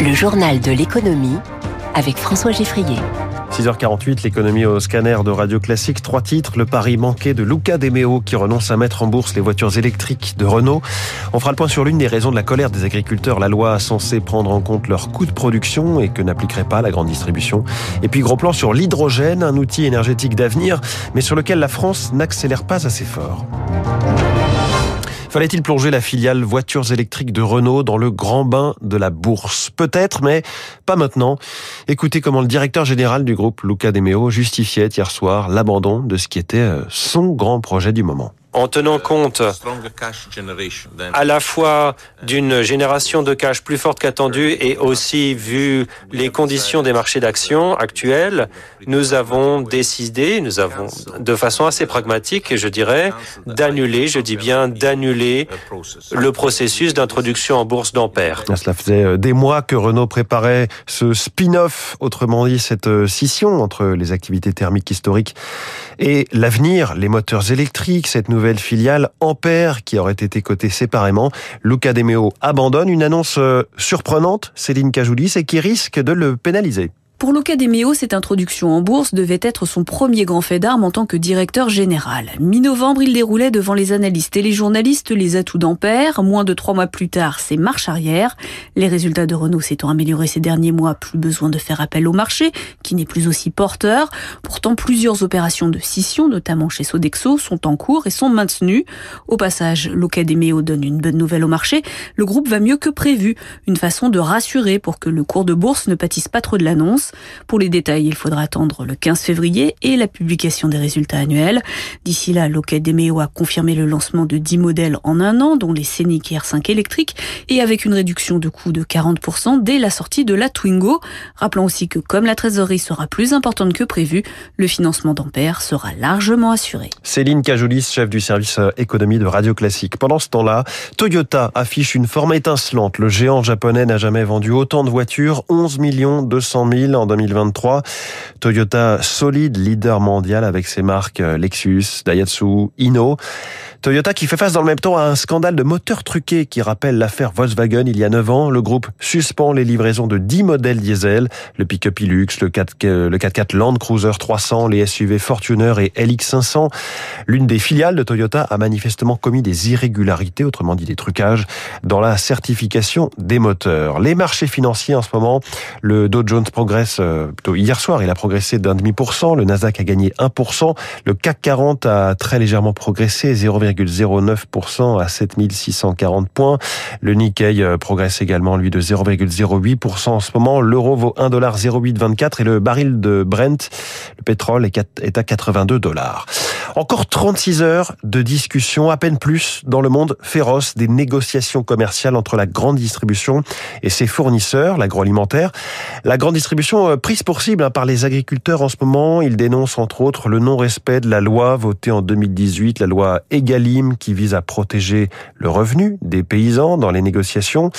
Le journal de l'économie avec François Geffrier. 6h48, l'économie au scanner de Radio Classique. Trois titres. Le pari manqué de Luca De Meo qui renonce à mettre en bourse les voitures électriques de Renault. On fera le point sur l'une des raisons de la colère des agriculteurs. La loi censée prendre en compte leurs coûts de production et que n'appliquerait pas la grande distribution. Et puis gros plan sur l'hydrogène, un outil énergétique d'avenir, mais sur lequel la France n'accélère pas assez fort. Fallait-il plonger la filiale voitures électriques de Renault dans le grand bain de la bourse? Peut-être, mais pas maintenant. Écoutez comment le directeur général du groupe, Luca De Meo, justifiait hier soir l'abandon de ce qui était euh, son grand projet du moment en tenant compte à la fois d'une génération de cash plus forte qu'attendue et aussi vu les conditions des marchés d'actions actuels, nous avons décidé, nous avons de façon assez pragmatique, je dirais, d'annuler, je dis bien d'annuler le processus d'introduction en bourse d'Ampère. Cela faisait euh, des mois que Renault préparait ce spin-off, autrement dit cette euh, scission entre les activités thermiques historiques et l'avenir, les moteurs électriques, cette nouvelle filiale Ampère qui aurait été cotée séparément. Luca Demeo abandonne une annonce euh, surprenante, Céline Cajoulis, et qui risque de le pénaliser. Pour Luca Demeo, cette introduction en bourse devait être son premier grand fait d'armes en tant que directeur général. Mi-novembre, il déroulait devant les analystes et les journalistes les atouts d'Ampère. Moins de trois mois plus tard, c'est marche arrière. Les résultats de Renault s'étant améliorés ces derniers mois, plus besoin de faire appel au marché, qui n'est plus aussi porteur. Pourtant, plusieurs opérations de scission, notamment chez Sodexo, sont en cours et sont maintenues. Au passage, Luca Demeo donne une bonne nouvelle au marché. Le groupe va mieux que prévu. Une façon de rassurer pour que le cours de bourse ne pâtisse pas trop de l'annonce. Pour les détails, il faudra attendre le 15 février et la publication des résultats annuels. D'ici là, Demeo a confirmé le lancement de 10 modèles en un an, dont les Scenic R5 électriques, et avec une réduction de coût de 40% dès la sortie de la Twingo. Rappelons aussi que comme la trésorerie sera plus importante que prévu, le financement d'Ampère sera largement assuré. Céline Cajoulis, chef du service euh, économie de Radio Classique. Pendant ce temps-là, Toyota affiche une forme étincelante. Le géant japonais n'a jamais vendu autant de voitures, 11 200 000 en 2023. Toyota solide, leader mondial avec ses marques euh, Lexus, Daihatsu, Hino. Toyota qui fait face dans le même temps à un scandale de moteurs truqués qui rappelle l'affaire Volkswagen il y a 9 ans. Le groupe suspend les livraisons de 10 modèles diesel, le pick-up Hilux, le 4 euh, 4x4 Land Cruiser 300, les SUV Fortuner et LX500. L'une des filiales de Toyota a manifestement commis des irrégularités, autrement dit des trucages, dans la certification des moteurs. Les marchés financiers en ce moment, le Dow Jones progresse euh, plutôt hier soir, il a progressé d'un demi pour cent, le Nasdaq a gagné 1%, le CAC 40 a très légèrement progressé, 0, 0,09% à 7640 points. Le Nikkei euh, progresse également, lui, de 0,08% en ce moment. L'euro vaut 1,0824 et le baril de Brent, le pétrole, est à 82 dollars. Encore 36 heures de discussion, à peine plus, dans le monde féroce des négociations commerciales entre la grande distribution et ses fournisseurs, l'agroalimentaire. La grande distribution euh, prise pour cible hein, par les agriculteurs en ce moment. Ils dénoncent entre autres le non-respect de la loi votée en 2018, la loi Egalim, qui vise à protéger le revenu des paysans dans les négociations.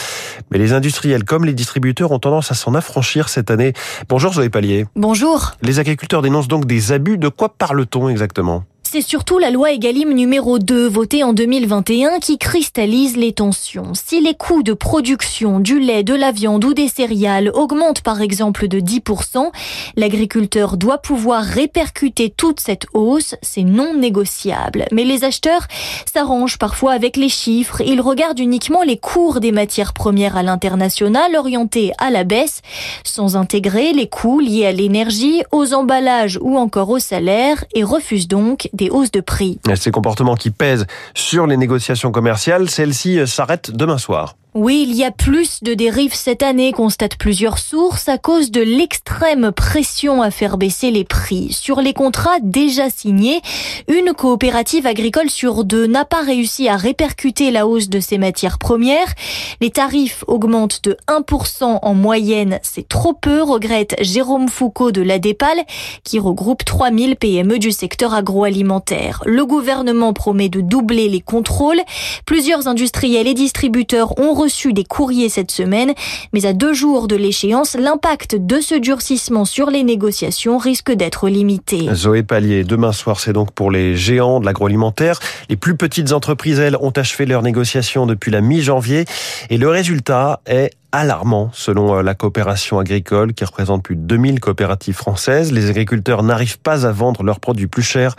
Mais les industriels comme les distributeurs ont tendance à s'en affranchir cette année. Bonjour Zoé Pallier. Bonjour. Les agriculteurs dénoncent donc des abus. De quoi parle-t-on exactement? C'est surtout la loi Egalim numéro 2 votée en 2021 qui cristallise les tensions. Si les coûts de production du lait, de la viande ou des céréales augmentent par exemple de 10%, l'agriculteur doit pouvoir répercuter toute cette hausse, c'est non négociable. Mais les acheteurs s'arrangent parfois avec les chiffres, ils regardent uniquement les cours des matières premières à l'international orientés à la baisse, sans intégrer les coûts liés à l'énergie, aux emballages ou encore au salaire et refusent donc de prix. Ces comportements qui pèsent sur les négociations commerciales, celles-ci s'arrêtent demain soir. Oui, il y a plus de dérives cette année, constatent plusieurs sources, à cause de l'extrême pression à faire baisser les prix. Sur les contrats déjà signés, une coopérative agricole sur deux n'a pas réussi à répercuter la hausse de ses matières premières. Les tarifs augmentent de 1% en moyenne, c'est trop peu, regrette Jérôme Foucault de l'ADEPAL, qui regroupe 3000 PME du secteur agroalimentaire. Le gouvernement promet de doubler les contrôles. Plusieurs industriels et distributeurs ont reçu des courriers cette semaine, mais à deux jours de l'échéance, l'impact de ce durcissement sur les négociations risque d'être limité. Zoé Pallier, demain soir, c'est donc pour les géants de l'agroalimentaire. Les plus petites entreprises, elles, ont achevé leurs négociations depuis la mi-janvier et le résultat est alarmant selon euh, la coopération agricole qui représente plus de 2000 coopératives françaises. Les agriculteurs n'arrivent pas à vendre leurs produits plus chers.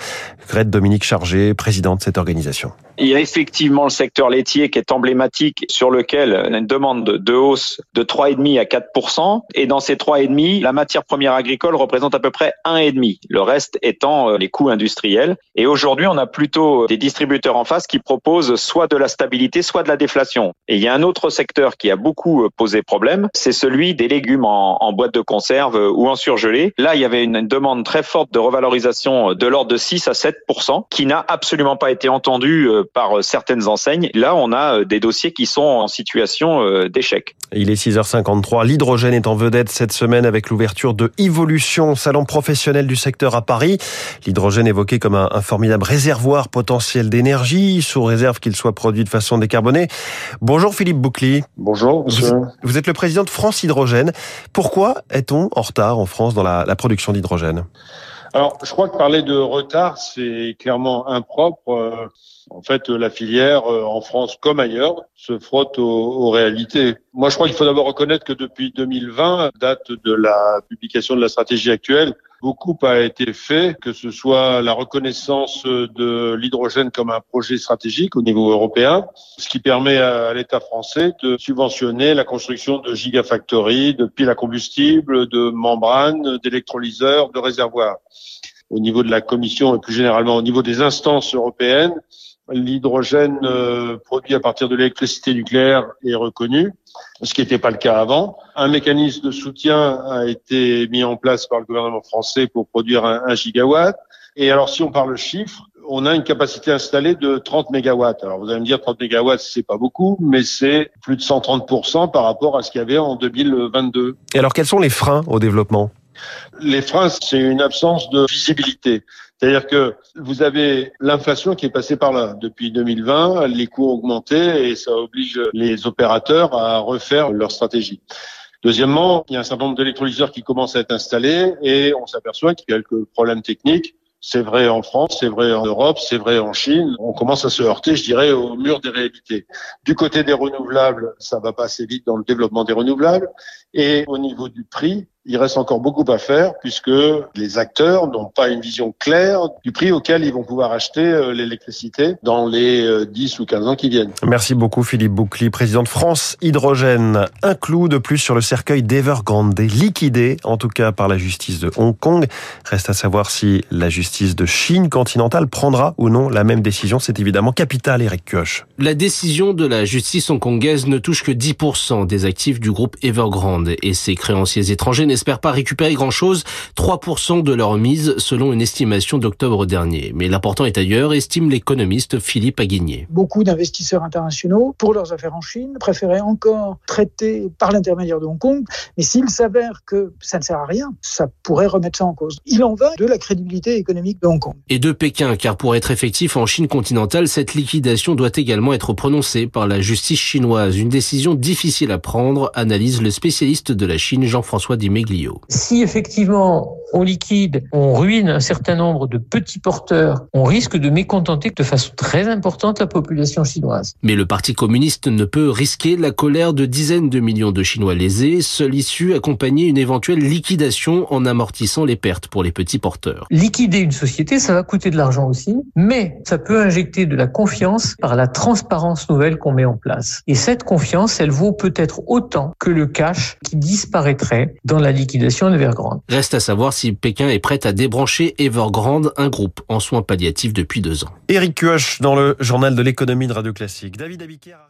Grette Dominique Chargé, présidente de cette organisation. Il y a effectivement le secteur laitier qui est emblématique sur lequel on a une demande de hausse de 3,5 à 4% et dans ces 3,5, la matière première agricole représente à peu près 1,5, le reste étant euh, les coûts industriels. Et aujourd'hui, on a plutôt des distributeurs en face qui proposent soit de la stabilité, soit de la déflation. Et il y a un autre secteur qui a beaucoup euh, problème, c'est celui des légumes en, boîte de conserve euh, ou en surgelé. Là, il y avait une demande très forte de revalorisation de l'ordre de 6 à 7 qui n'a absolument pas été entendue par euh, certaines enseignes. Là, on a euh, des dossiers qui sont en situation euh, d'échec. Il est 6h53. L'hydrogène est en vedette cette semaine avec l'ouverture de Evolution, salon professionnel du secteur à Paris. L'hydrogène évoqué comme un, formidable réservoir potentiel d'énergie, sous réserve qu'il soit produit de façon décarbonée. Bonjour Philippe Boucli. Bonjour monsieur. Vous, êtes le président de France Hydrogène. Pourquoi est-on en retard en France dans la, la production d'hydrogène? Alors, je crois que parler de retard, c'est clairement impropre. Euh, en fait, la filière, euh, en France comme ailleurs, se frotte aux, réalités. Moi, je crois qu'il faut d'abord reconnaître que depuis 2020, date de la publication de la stratégie actuelle, beaucoup a été fait, que ce soit la reconnaissance de l'hydrogène comme un projet stratégique au niveau européen, ce qui permet à l'État français de subventionner la construction de gigafactories, de piles à combustible, de membranes, d'électrolyseurs, de réservoirs. Au niveau de la Commission et plus généralement au niveau des instances européennes, l'hydrogène euh, produit à partir de l'électricité nucléaire est reconnu, ce qui n'était pas le cas avant. Un mécanisme de soutien a été mis en place par le gouvernement français pour produire un, gigawatt. Et alors, si on parle chiffres, on a une capacité installée de 30 mégawatts. Alors, vous allez me dire 30 mégawatts, c'est pas beaucoup, mais c'est plus de 130% par rapport à ce qu'il y avait en 2022. Et alors, quels sont les freins au développement? Les freins, c'est une absence de visibilité. C'est-à-dire que vous avez l'inflation qui est passée par là. Depuis 2020, les coûts ont augmenté et ça oblige les opérateurs à refaire leur stratégie. Deuxièmement, il y a un certain nombre d'électrolyseurs qui commencent à être installés et on s'aperçoit qu'il y a quelques problèmes techniques. C'est vrai en France, c'est vrai en Europe, c'est vrai en Chine. On commence à se heurter, je dirais, au mur des réalités. Du côté des renouvelables, ça va pas assez vite dans le développement des renouvelables. Et au niveau du prix, il reste encore beaucoup à faire puisque les acteurs n'ont pas une vision claire du prix auquel ils vont pouvoir acheter euh, l'électricité dans les 10 euh, ou 15 ans qui viennent. Merci beaucoup Philippe Boucli, président de France Hydrogène. Un clou de plus sur le cercueil d'Evergrande, liquidé en tout cas par la justice de Hong Kong. Reste à savoir si la justice de Chine continentale prendra ou non la même décision. C'est évidemment capital, Eric Kioch. La décision de la justice hongkongaise ne touche que 10% des actifs du groupe Evergrande et ses créanciers étrangers n'espèrent pas récupérer grand-chose, 3% de leur mise selon une estimation d'octobre dernier. Mais l'important est ailleurs, estime l'économiste Philippe Aguigné. Beaucoup d'investisseurs internationaux, pour leurs affaires en Chine, préféraient encore traiter par l'intermédiaire de Hong Kong. Mais s'il s'avère que ça ne sert à rien, ça pourrait remettre ça en cause. Il en va de la crédibilité économique de Hong Kong. Et de Pékin, car pour être effectif en Chine continentale, cette liquidation doit également être prononcée par la justice chinoise. Une décision difficile à prendre, analyse le spécialiste de la Chine Jean-François Dimé si effectivement on liquide, on ruine un certain nombre de petits porteurs, on risque de mécontenter de façon très importante la population chinoise. Mais le Parti communiste ne peut risquer la colère de dizaines de millions de Chinois lésés, seule issue accompagner une éventuelle liquidation en amortissant les pertes pour les petits porteurs. Liquider une société, ça va coûter de l'argent aussi, mais ça peut injecter de la confiance par la transparence nouvelle qu'on met en place. Et cette confiance, elle vaut peut-être autant que le cash qui disparaîtrait dans la liquidation d'Evergrande. Reste à savoir si Pékin est prêt à débrancher Evergrande, un groupe en soins palliatifs depuis deux ans. Eric Kioch dans le journal de l'économie de Radio Classique. David Abiker